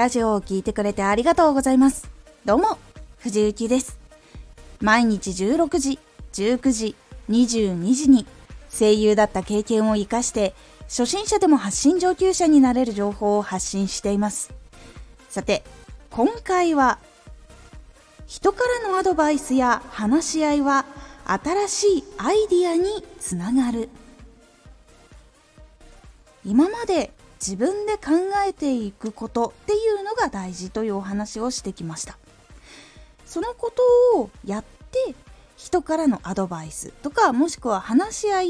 ラジオを聴いてくれてありがとうございます。どうも、藤幸です。毎日16時、19時、22時に声優だった経験を活かして初心者でも発信上級者になれる情報を発信しています。さて、今回は人からのアドバイスや話し合いは新しいアイディアにつながる今まで自分で考えていくことっていうのが大事というお話をしてきました。そのことをやって人からのアドバイスとかもしくは話し合い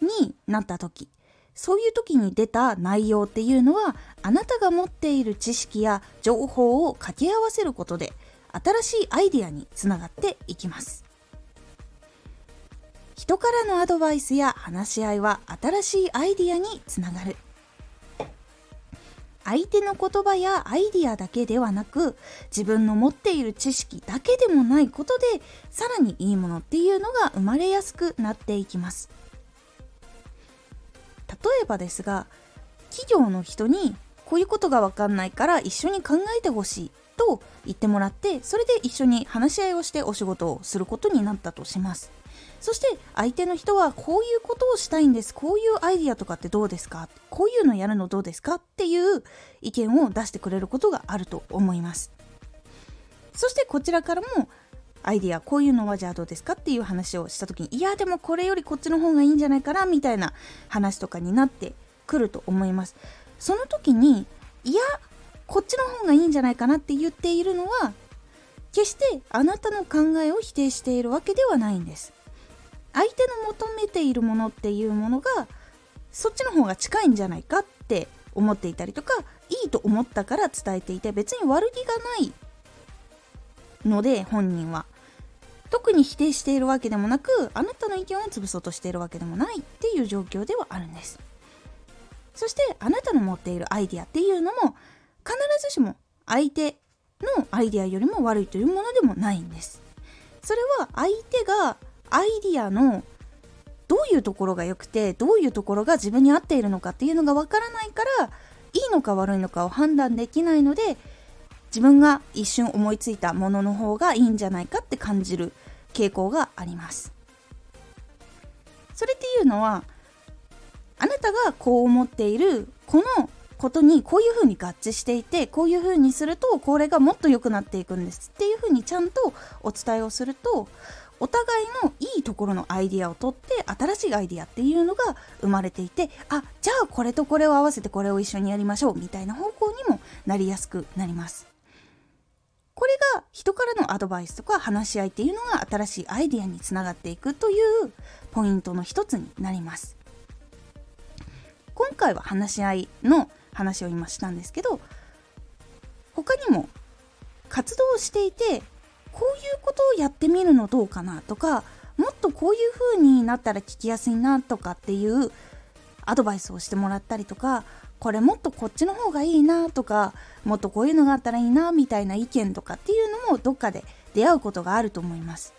になった時そういう時に出た内容っていうのはあなたが持っている知識や情報を掛け合わせることで新しいアイディアにつながっていきます。人からのアドバイスや話し合いは新しいアイディアにつながる。相手の言葉やアイディアだけではなく自分の持っている知識だけでもないことでさらにいいものっていうのが生まれやすくなっていきます。例えばですが企業の人にこういうことが分かんないから一緒に考えてほしい。と言ってもらってそれで一緒に話し合いをしてお仕事をすることになったとします。そして相手の人はこういうことをしたいんです。こういうアイディアとかってどうですか？こういうのやるのどうですか？っていう意見を出してくれることがあると思います。そしてこちらからもアイディアこういうのはじゃあどうですか？っていう話をした時にいやでもこれよりこっちの方がいいんじゃないかなみたいな話とかになってくると思います。その時にいやこっちの方がいいんじゃないかなって言っているのは決してあなたの考えを否定しているわけではないんです。相手の求めているものっていうものがそっちの方が近いんじゃないかって思っていたりとかいいと思ったから伝えていて別に悪気がないので本人は。特に否定しているわけでもなくあなたの意見を潰そうとしているわけでもないっていう状況ではあるんです。そしてあなたの持っているアイディアっていうのも必ずしも相手のアイディアよりも悪いというものでもないんです。それは相手がアイディアのどういうところが良くてどういうところが自分に合っているのかっていうのがわからないからいいのか悪いのかを判断できないので自分が一瞬思いついたものの方がいいんじゃないかって感じる傾向があります。それっていうのはあなたがこう思っているこのことにこういうふうに合致していてこういうふうにするとこれがもっと良くなっていくんです。っていうふうにちゃんとお伝えをするとお互いのいいところのアイディアを取って新しいアイディアっていうのが生まれていてあじゃあこれとこれを合わせてこれを一緒にやりましょうみたいな方向にもなりやすくなります。これが人からのアドバイスとか話し合いっていうのが新しいアイディアにつながっていくというポイントの一つになります。今回は話し合いの話を今したんですけど他にも活動していてこういうことをやってみるのどうかなとかもっとこういう風になったら聞きやすいなとかっていうアドバイスをしてもらったりとかこれもっとこっちの方がいいなとかもっとこういうのがあったらいいなみたいな意見とかっていうのもどっかで出会うことがあると思います。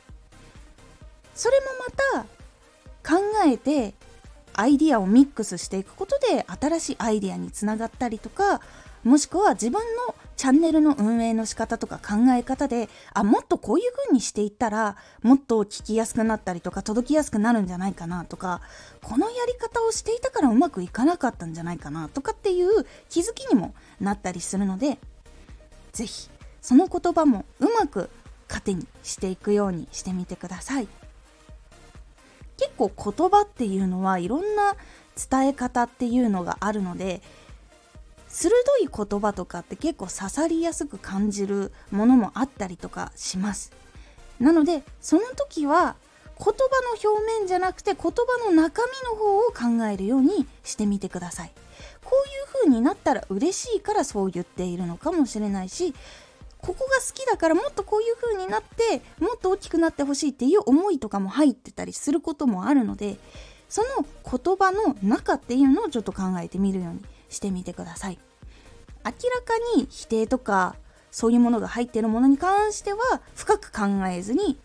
それもまた考えてアイディアをミックスしていくことで新しいアイディアにつながったりとかもしくは自分のチャンネルの運営の仕方とか考え方であもっとこういう風にしていったらもっと聞きやすくなったりとか届きやすくなるんじゃないかなとかこのやり方をしていたからうまくいかなかったんじゃないかなとかっていう気づきにもなったりするので是非その言葉もうまく糧にしていくようにしてみてください。構言葉っていうのはいろんな伝え方っていうのがあるので鋭い言葉とかって結構刺さりやすく感じるものもあったりとかします。なのでその時は言葉の表面じゃなくて言葉の中身の方を考えるようにしてみてください。こういう風になったら嬉しいからそう言っているのかもしれないしここが好きだからもっとこういう風になってもっと大きくなってほしいっていう思いとかも入ってたりすることもあるのでその言葉の中っていうのをちょっと考えてみるようにしてみてください。明らかに否定とかそういうものが入ってるものに関しては深く考えずに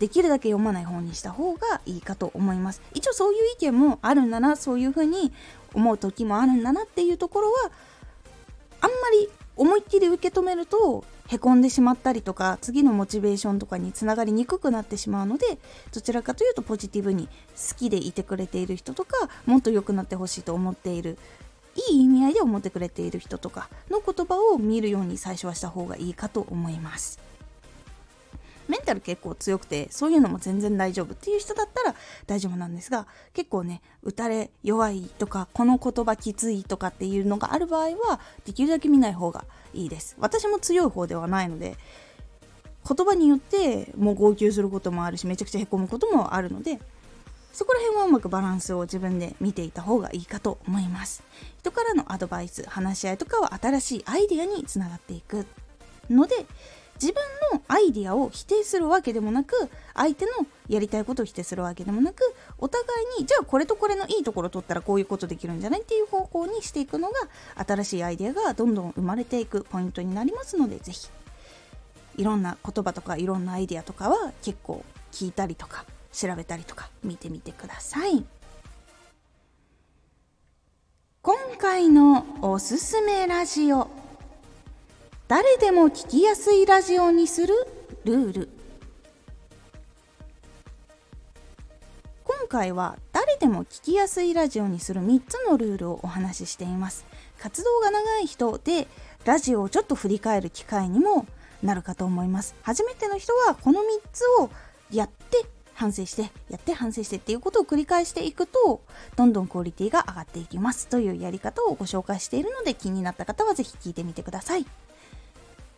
できるだけ読まない本にした方がいいかと思います。一応そういう意見もあるんだなそういうふうに思う時もあるんだなっていうところはあんまり思いっきり受け止めるとへこんでしまったりとか次のモチベーションとかにつながりにくくなってしまうのでどちらかというとポジティブに好きでいてくれている人とかもっと良くなってほしいと思っているいい意味合いで思ってくれている人とかの言葉を見るように最初はした方がいいかと思います。タル結構強くてそういうのも全然大丈夫っていう人だったら大丈夫なんですが結構ね打たれ弱いとかこの言葉きついとかっていうのがある場合はできるだけ見ない方がいいです。私も強い方ではないので言葉によってもう号泣することもあるしめちゃくちゃへこむこともあるのでそこら辺はうまくバランスを自分で見ていた方がいいかと思います。人からのアドバイス話し合いとかは新しいアイデアにつながっていくので自分のアイディアを否定するわけでもなく相手のやりたいことを否定するわけでもなくお互いにじゃあこれとこれのいいところを取ったらこういうことできるんじゃないっていう方向にしていくのが新しいアイデアがどんどん生まれていくポイントになりますので是非いろんな言葉とかいろんなアイデアとかは結構聞いたりとか調べたりとか見てみてください。今回のおすすめラジオ。誰でも聞きやすいラジオにするルール。今回は誰でも聞きやすいラジオにする3つのルールをお話ししています。活動が長い人でラジオをちょっと振り返る機会にもなるかと思います。初めての人はこの3つをやって反省してやって反省してっていうことを繰り返していくとどんどんクオリティが上がっていきます。というやり方をご紹介しているので気になった方は是非聞いてみてください。